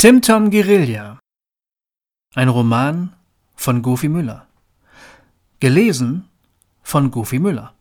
Tim Tom Guerilla. Ein Roman von Goofy Müller. Gelesen von Goofy Müller.